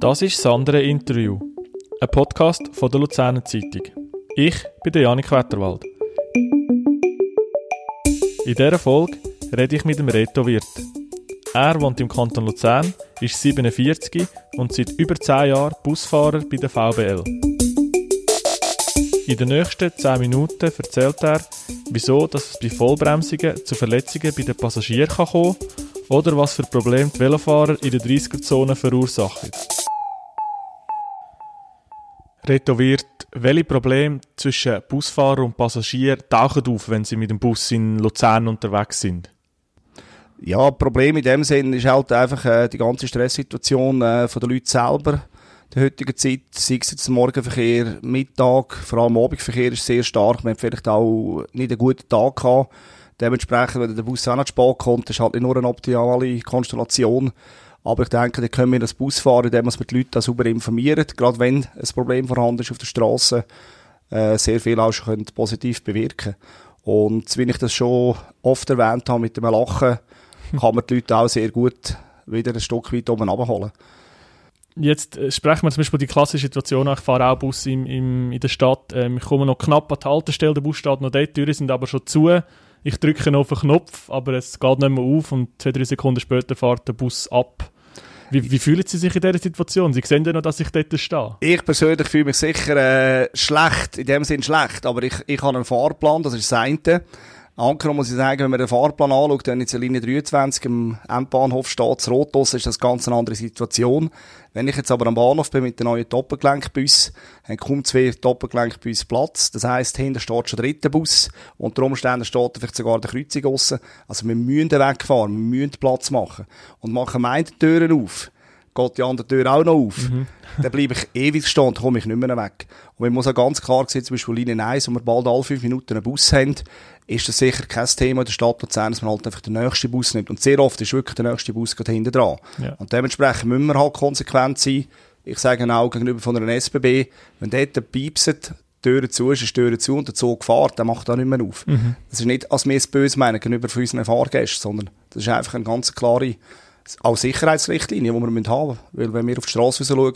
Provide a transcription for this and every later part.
Das ist das andere Interview, ein Podcast von der Luzerner Zeitung. Ich bin der Janik Wetterwald. In dieser Folge rede ich mit dem Reto Wirt. Er wohnt im Kanton Luzern, ist 47 und seit über 10 Jahren Busfahrer bei der VBL. In den nächsten 10 Minuten erzählt er, wieso es bei Vollbremsungen zu Verletzungen bei den Passagieren kann kommen oder was für Probleme die Velofahrer in der 30er-Zone verursachen. Reto Wirt, welche Probleme zwischen Busfahrer und Passagier tauchen auf, wenn sie mit dem Bus in Luzern unterwegs sind? Ja, Problem in dem Sinn ist halt einfach äh, die ganze Stresssituation äh, von den Leuten selber der heutigen Zeit, sei es jetzt Morgenverkehr, Mittag, vor allem Abendverkehr ist sehr stark. Man hat vielleicht auch nicht einen guten Tag gehabt. Dementsprechend, wenn der Bus auch nicht spät kommt, ist halt nicht nur eine optimale Konstellation. Aber ich denke, da können wir das Bus fahren, indem wir die Leute sauber informieren. Gerade wenn ein Problem vorhanden ist auf der Straße, äh, sehr viel auch schon positiv bewirken Und wie ich das schon oft erwähnt habe mit dem Lachen, kann man die Leute auch sehr gut wieder ein Stück weit oben abholen. Jetzt äh, sprechen wir zum Beispiel die klassische Situation Ich fahre auch Bus im, im, in der Stadt. Ähm, ich komme noch knapp an die Haltestelle, der Bus steht noch dort, die Türen sind aber schon zu. Ich drücke auf den Knopf, aber es geht nicht mehr auf und zwei, drei Sekunden später fährt der Bus ab. Wie, wie fühlen Sie sich in dieser Situation? Sie sehen ja noch, dass ich dort stehe. Ich persönlich fühle mich sicher äh, schlecht, in dem Sinn schlecht, aber ich, ich habe einen Fahrplan, das ist das eine. Angenommen muss ich sagen, wenn man den Fahrplan anschaut, wenn jetzt in Linie 23 am Endbahnhof steht, Rotos, ist das eine ganz andere Situation. Wenn ich jetzt aber am Bahnhof bin mit den neuen Doppelgelenkbus, haben kaum zwei Doppelgelenkbus Platz. Das heisst, hinter steht schon der dritte Bus unter Umständen steht vielleicht sogar der Kreuzung. Also wir müssen wegfahren, wir müssen Platz machen. Und machen meine Türen auf geht die andere Tür auch noch auf. Mhm. dann bleibe ich ewig stehen und komme ich nicht mehr weg. Und man muss auch ganz klar sehen, zum Beispiel Linie 1, wo wir bald alle fünf Minuten einen Bus haben, ist das sicher kein Thema in der Stadt Luzern, dass man halt einfach den nächsten Bus nimmt. Und sehr oft ist wirklich der nächste Bus gerade hinten dran. Ja. Und dementsprechend müssen wir halt konsequent sein. Ich sage auch gegenüber von einer SBB, wenn dort piepset, die Tür zu ist, ist Tür zu und der Zug fährt, dann macht er nicht mehr auf. Mhm. Das ist nicht, als wir es böse meinen gegenüber unseren Fahrgästen, sondern das ist einfach eine ganz klare auch Sicherheitsrichtlinien, die wir haben müssen. Weil wenn wir auf die Straße schauen,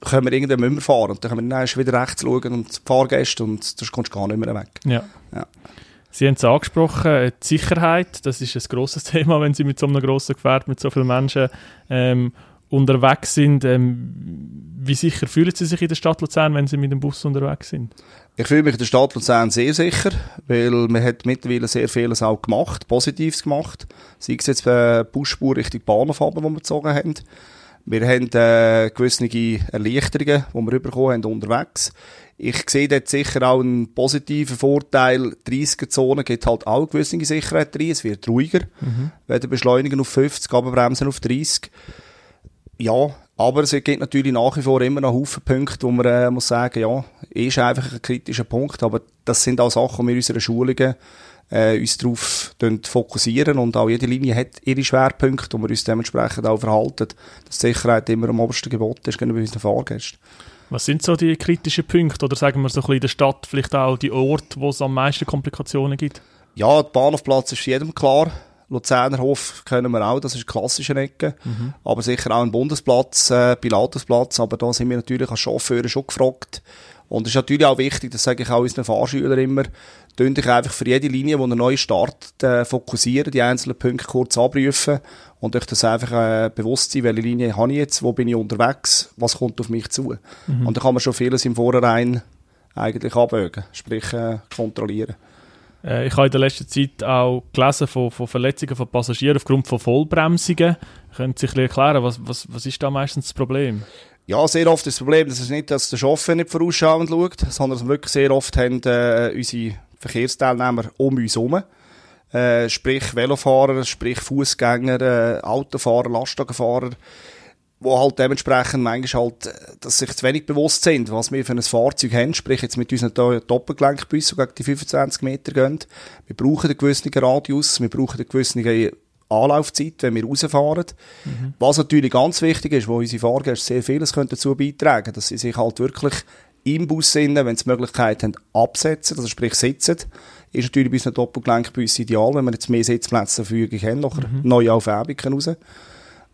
können wir irgendwann nicht mehr fahren. Und dann können wir dann wieder rechts schauen und Fahrgäste und das kommst du gar nicht mehr weg. Ja. ja. Sie haben es angesprochen, äh, die Sicherheit, das ist ein grosses Thema, wenn Sie mit so einem grossen Gefährt, mit so vielen Menschen ähm, unterwegs sind. Ähm, wie sicher fühlen Sie sich in der Stadt Luzern, wenn Sie mit dem Bus unterwegs sind? Ich fühle mich in der Stadt Luzern sehr sicher, weil man hat mittlerweile sehr vieles auch gemacht, Positives gemacht. Sei es jetzt äh, Busspur Richtung Bahnhof, die wir gezogen haben. Wir haben äh, gewisse Erleichterungen, die wir bekommen haben unterwegs. Ich sehe dort sicher auch einen positiven Vorteil. 30er-Zone gibt halt auch gewisse Sicherheit drin. Es wird ruhiger. Mhm. Werden beschleunigen auf 50, aber bremsen auf 30. Ja, aber es gibt natürlich nach wie vor immer noch Haufen Punkte, wo man äh, muss sagen, ja, ist einfach ein kritischer Punkt, aber das sind auch Sachen, die wir in unseren Schulungen äh, uns darauf fokussieren und auch jede Linie hat ihre Schwerpunkte, wo wir uns dementsprechend auch verhalten, dass die Sicherheit immer am obersten Gebot ist gegenüber unseren Fahrgästen. Was sind so die kritischen Punkte oder sagen wir so ein bisschen in der Stadt vielleicht auch die Orte, wo es am meisten Komplikationen gibt? Ja, der Bahnhofplatz ist jedem klar. Luzerner Hof kennen wir auch, das ist klassische Ecke. Mhm. Aber sicher auch ein Bundesplatz, äh, Pilatusplatz. Aber da sind wir natürlich als Chauffeure schon gefragt. Und es ist natürlich auch wichtig, das sage ich auch unseren Fahrschülern immer, tun dich einfach für jede Linie, die eine neue startet, äh, fokussieren, die einzelnen Punkte kurz abrufen und euch das einfach äh, bewusst sein, welche Linie habe ich jetzt, wo bin ich unterwegs, was kommt auf mich zu. Mhm. Und da kann man schon vieles im Vorhinein eigentlich abwägen, sprich äh, kontrollieren. Äh, ich habe in der letzten Zeit auch gelesen von, von Verletzungen von Passagieren aufgrund von Vollbremsungen. Können Sie sich erklären, was, was, was ist da meistens das Problem? Ja, sehr oft ist das Problem, dass es nicht, dass der Chauffeur nicht vorausschauend schaut, sondern dass wir wirklich sehr oft haben, äh, unsere Verkehrsteilnehmer um uns herum. Äh, sprich Velofahrer, sprich Fußgänger, äh, Autofahrer, Lastwagenfahrer, wo halt dementsprechend manchmal halt, äh, dass sich zu wenig bewusst sind, was wir für ein Fahrzeug haben, sprich jetzt mit unseren Doppelgelenkbussen, die gegen die 25 Meter gehen. Wir brauchen einen gewissen Radius, wir brauchen eine gewisse Anlaufzeit, wenn wir rausfahren. Mhm. Was natürlich ganz wichtig ist, wo unsere Fahrgäste sehr vieles dazu beitragen dass sie sich halt wirklich im Bus sind, wenn sie die Möglichkeit haben, absetzen, also sprich sitzen, ist natürlich bei unseren Doppelgelenkbussen ideal, wenn wir jetzt mehr Sitzplätze zur Verfügung haben, nachher mhm. neue Aufwärmungen raus.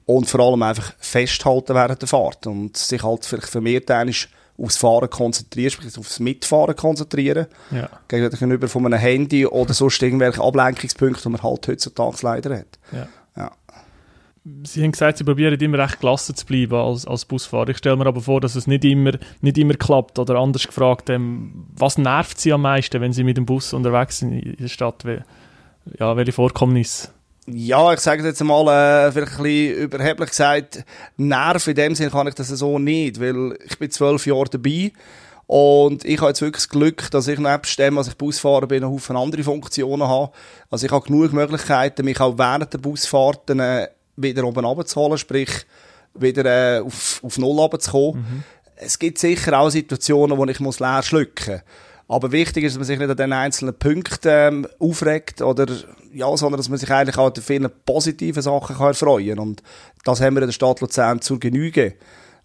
Und vor allem einfach festhalten während der Fahrt und sich halt vielleicht vermehrt ist, aufs Fahren konzentrieren, sprich aufs Mitfahren konzentrieren. Ja. Gegenüber von einem Handy oder sonst irgendwelche Ablenkungspunkte, die man halt heutzutage leider hat. Ja. ja. Sie haben gesagt, Sie probieren immer recht gelassen zu bleiben als, als Busfahrer. Ich stelle mir aber vor, dass es nicht immer, nicht immer klappt. Oder anders gefragt, ähm, was nervt Sie am meisten, wenn Sie mit dem Bus unterwegs sind in der Stadt? Ja, welche Vorkommnisse? Ja, ich sage jetzt mal, äh, vielleicht ein bisschen überheblich gesagt, Nerv in dem Sinne kann ich das so nicht, weil ich bin zwölf Jahre dabei und ich habe jetzt wirklich das Glück, dass ich nebst dem, was ich Busfahrer bin, noch Haufen andere Funktionen habe. Also ich habe genug Möglichkeiten, mich auch während der Busfahrten äh, wieder oben runterzuholen, sprich wieder äh, auf, auf Null runterzukommen. Mhm. Es gibt sicher auch Situationen, wo ich muss leer schlucken muss. Aber wichtig ist, dass man sich nicht an den einzelnen Punkten ähm, aufregt oder, ja, sondern dass man sich eigentlich auch an vielen positiven Sachen kann erfreuen kann. Und das haben wir in der Stadt Luzern zur Genüge.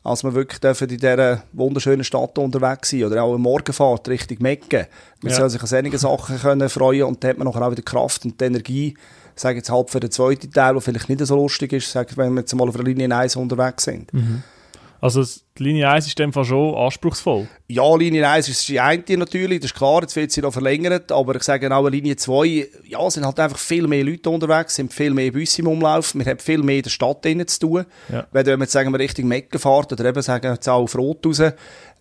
Als wir wirklich dürfen in dieser wunderschönen Stadt unterwegs sein oder auch eine Morgenfahrt Richtung Mecke. Man ja. soll sich an solchen Sachen können freuen und dann hat man nachher auch wieder Kraft und die Energie, sage jetzt halt für den zweiten Teil, der vielleicht nicht so lustig ist, sage, wenn wir jetzt mal auf der Linie 1 unterwegs sind. Mhm. Also die Linie 1 ist in dem Fall schon anspruchsvoll. Ja, Linie 1 ist die eine natürlich, das ist klar, jetzt wird sie noch verlängert, aber ich sage auch, Linie 2, ja, sind halt einfach viel mehr Leute unterwegs, sind viel mehr Busse im Umlauf, wir haben viel mehr in der Stadt drinnen zu tun. Ja. Wenn wir jetzt sagen wir Richtung Mecke fahren oder eben sagen wir jetzt auch auf Rot raus,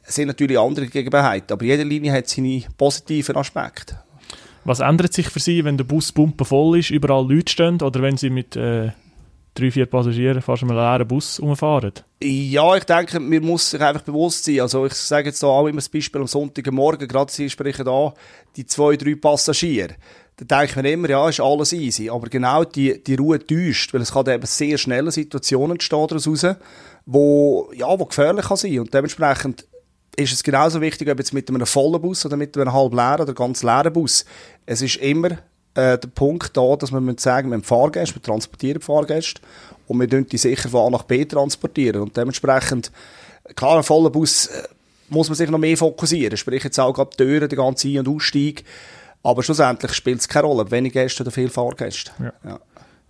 sind natürlich andere Gegebenheiten, aber jede Linie hat seine positiven Aspekte. Was ändert sich für Sie, wenn der Bus voll ist, überall Leute stehen oder wenn Sie mit äh, drei, vier Passagiere fast einen leeren Bus umfahren? Ja, ich denke, man muss sich einfach bewusst sein. Also ich sage jetzt auch immer das Beispiel am Sonntagmorgen, gerade Sie sprechen da die zwei, drei Passagiere. Da denkt man immer, ja, ist alles easy. Aber genau die, die Ruhe täuscht, weil es kann eben sehr schnelle Situationen entstehen daraus wo, ja, wo gefährlich kann sein. Und dementsprechend ist es genauso wichtig, ob jetzt mit einem vollen Bus oder mit einem halb leeren oder ganz leeren Bus. Es ist immer äh, der Punkt da, dass man sagen, wir haben Fahrgäste, wir transportieren Fahrgäste und wir die sicher von A nach B transportieren. Und dementsprechend, klar, ein voller Bus äh, muss man sich noch mehr fokussieren. Sprich jetzt auch gerade die Türen, der ganze Ein- und Ausstieg. Aber schlussendlich spielt es keine Rolle, ob wenig Gäste oder viele Fahrgäste. Ja. Ja.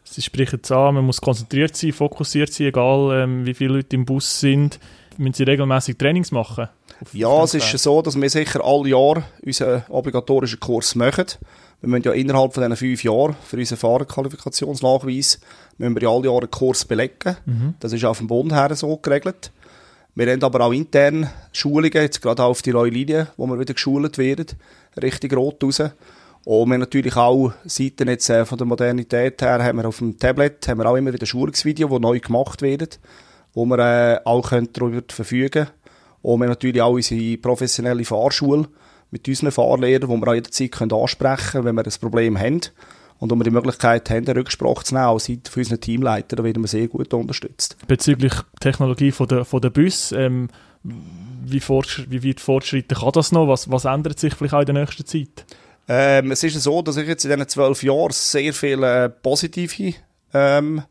Sie sprechen es an, man muss konzentriert sein, fokussiert sein, egal ähm, wie viele Leute im Bus sind. Müssen Sie regelmäßig Trainings machen? Ja, es ist so, dass wir sicher alle Jahre unseren obligatorischen Kurs machen. Wir müssen ja innerhalb von diesen fünf Jahren für unseren Fahrerqualifikationsnachweis müssen wir ja alle Jahre einen Kurs belegen. Mhm. Das ist auf dem Bund her so geregelt. Wir haben aber auch intern Schulungen, jetzt gerade auch auf die neue Linie, wo wir wieder geschult werden, richtig rot raus. Und wir natürlich auch Seiten jetzt äh, von der Modernität her, haben wir auf dem Tablet haben wir auch immer wieder Schulungsvideos, die neu gemacht werden, wo wir äh, auch darüber verfügen können. Und wir haben natürlich auch unsere professionelle Fahrschule, mit unseren Fahrlehrern, die wir auch jederzeit ansprechen können, wenn wir ein Problem haben. Und wenn wir die Möglichkeit haben, eine Rücksprache zu nehmen, auch seitens unserer Teamleiter, da werden wir sehr gut unterstützt. Bezüglich Technologie von der, von der Bus, ähm, wie, wie weit fortschreiten kann das noch? Was, was ändert sich vielleicht auch in der nächsten Zeit? Ähm, es ist so, dass ich jetzt in diesen zwölf Jahren sehr viele positive ähm,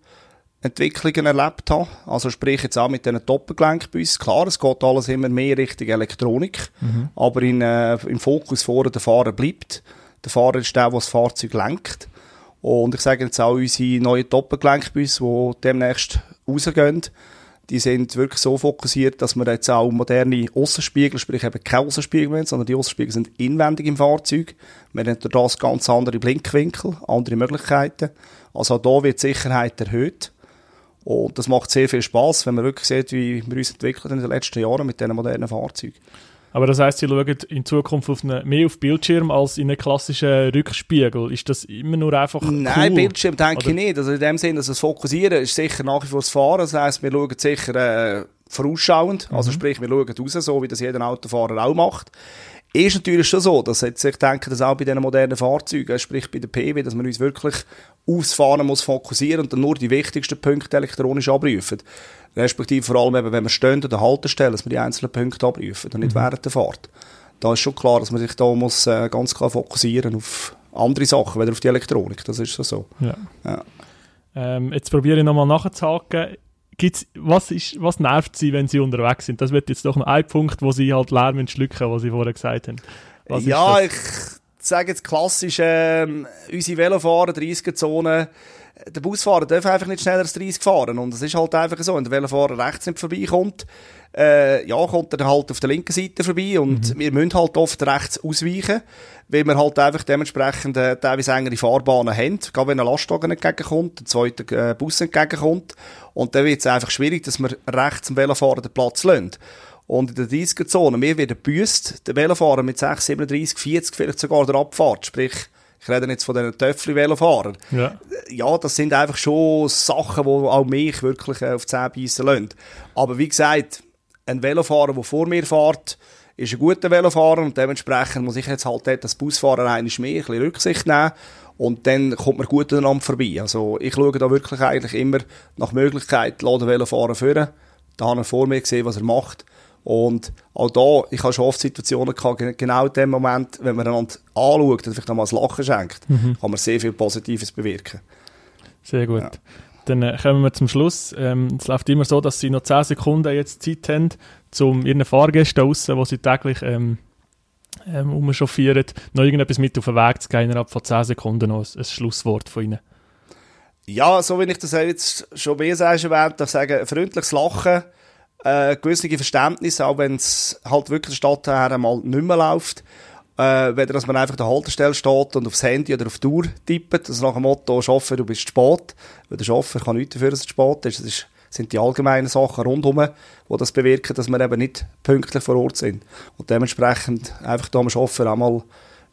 Entwicklungen erlebt habe. Also sprich jetzt auch mit diesen Doppelgelenkbussen. Klar, es geht alles immer mehr Richtung Elektronik, mhm. aber in, äh, im Fokus vorne der Fahrer bleibt. Der Fahrer ist der, der das Fahrzeug lenkt. Und ich sage jetzt auch unsere neuen Doppelgelenkbusse, die demnächst rausgehen, die sind wirklich so fokussiert, dass wir jetzt auch moderne Aussenspiegel, sprich eben keine Aussenspiegel mehr, sondern die Aussenspiegel sind inwendig im Fahrzeug. Wir haben durch das ganz andere Blinkwinkel, andere Möglichkeiten. Also auch hier wird die Sicherheit erhöht. Und das macht sehr viel Spaß, wenn man wirklich sieht, wie wir uns entwickelt in den letzten Jahren mit diesen modernen Fahrzeugen. Aber das heißt, Sie schauen in Zukunft auf eine, mehr auf Bildschirm als in einen klassischen Rückspiegel. Ist das immer nur einfach Nein, cool? Bildschirm denke Oder? ich nicht. Also in dem Sinne, dass das Fokussieren ist sicher nach wie vor das Fahren. Das heisst, wir schauen sicher äh, vorausschauend. Also mhm. Also sprich, wir schauen raus, so wie das jeder Autofahrer auch macht. Ist natürlich schon so, dass jetzt, ich denke, dass auch bei diesen modernen Fahrzeugen, sprich bei der PW, dass man uns wirklich aufs Fahren muss fokussieren und dann nur die wichtigsten Punkte elektronisch abrufen. Respektive vor allem eben, wenn wir stehen an der Haltestelle, dass wir die einzelnen Punkte abrufen und nicht mhm. während der Fahrt. Da ist schon klar, dass man sich da muss äh, ganz klar fokussieren auf andere Sachen, weder auf die Elektronik. Das ist so. Ja. ja. Ähm, jetzt probiere ich nochmal nachzuhaken gibt's, was, ist, was nervt sie, wenn sie unterwegs sind? Das wird jetzt doch noch ein Punkt, wo sie halt Lärm schlucken, was sie vorher gesagt haben. Was ja, ich sage jetzt klassisch, äh, unsere Velofahrer, 30er-Zone, der Busfahrer darf einfach nicht schneller als 30 fahren. Und es ist halt einfach so, wenn der Velofahrer rechts nicht vorbeikommt, äh, ja, kommt er halt auf der linken Seite vorbei und mhm. wir müssen halt oft rechts ausweichen, weil wir halt einfach dementsprechend äh, teilweise engere Fahrbahnen haben, gerade wenn ein Lastwagen entgegenkommt, ein zweiter äh, Bus entgegenkommt und dann wird es einfach schwierig, dass wir rechts dem Velofahrer den Platz lassen. Und in der 30er-Zone, wir werden büßt, der Velofahrer mit 6, 37, 40 vielleicht sogar der Abfahrt, sprich ich rede jetzt von diesen Töffli-Velofahrern. Ja. ja, das sind einfach schon Sachen, die auch mich wirklich äh, auf die Zähne beißen lassen. Aber wie gesagt, ein Velofahrer, der vor mir fährt, ist ein guter Velofahrer und dementsprechend muss ich jetzt halt dort als Busfahrer eigentlich mehr ein bisschen Rücksicht nehmen und dann kommt man gut aneinander vorbei. Also ich schaue da wirklich eigentlich immer nach Möglichkeit, den Velofahrer führen. Da habe ich vor mir gesehen, was er macht und auch da, ich habe schon oft Situationen gehabt, genau in dem Moment, wenn man einander anschaut und vielleicht nochmal ein Lachen schenkt, mhm. kann man sehr viel Positives bewirken. Sehr gut. Ja. Dann äh, kommen wir zum Schluss. Ähm, es läuft immer so, dass Sie noch 10 Sekunden jetzt Zeit haben, um Ihren Fahrgästen draussen, die Sie täglich ähm, ähm, umchauffieren, noch irgendetwas mit auf den Weg zu gehen, innerhalb von 10 Sekunden noch ein, ein Schlusswort von Ihnen. Ja, so wie ich das jetzt schon mehr erwähnt habe, ich sage, freundliches Lachen, äh, gewisse Verständnis, auch wenn es halt wirklich der Stadt her mal nicht mehr läuft. Äh, weder, dass man einfach an der Haltestelle steht und aufs Handy oder auf die Uhr tippt, also nach dem Motto, Chauffeur, du bist spät. Weil der Chauffeur kann nichts dafür, dass es spät ist. Das ist, sind die allgemeinen Sachen rundherum, die das bewirken, dass wir eben nicht pünktlich vor Ort sind. Und dementsprechend einfach da dem Chauffeur auch mal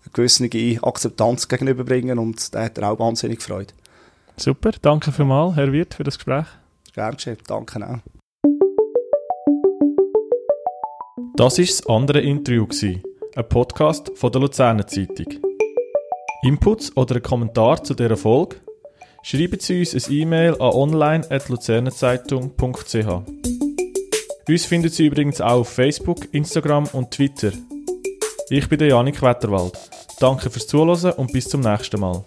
eine gewisse Akzeptanz gegenüberbringen und da hat er auch wahnsinnig Freude. Super, danke vielmals, Herr Wirt, für das Gespräch. Gerne, danke auch. Das war das andere Interview, ein Podcast von der Luzerner Zeitung. Inputs oder ein Kommentar zu dieser Folge? Schreiben Sie uns ein E-Mail an online.luzernenzeitung.ch. Uns finden Sie übrigens auch auf Facebook, Instagram und Twitter. Ich bin der Janik Wetterwald. Danke fürs Zuhören und bis zum nächsten Mal.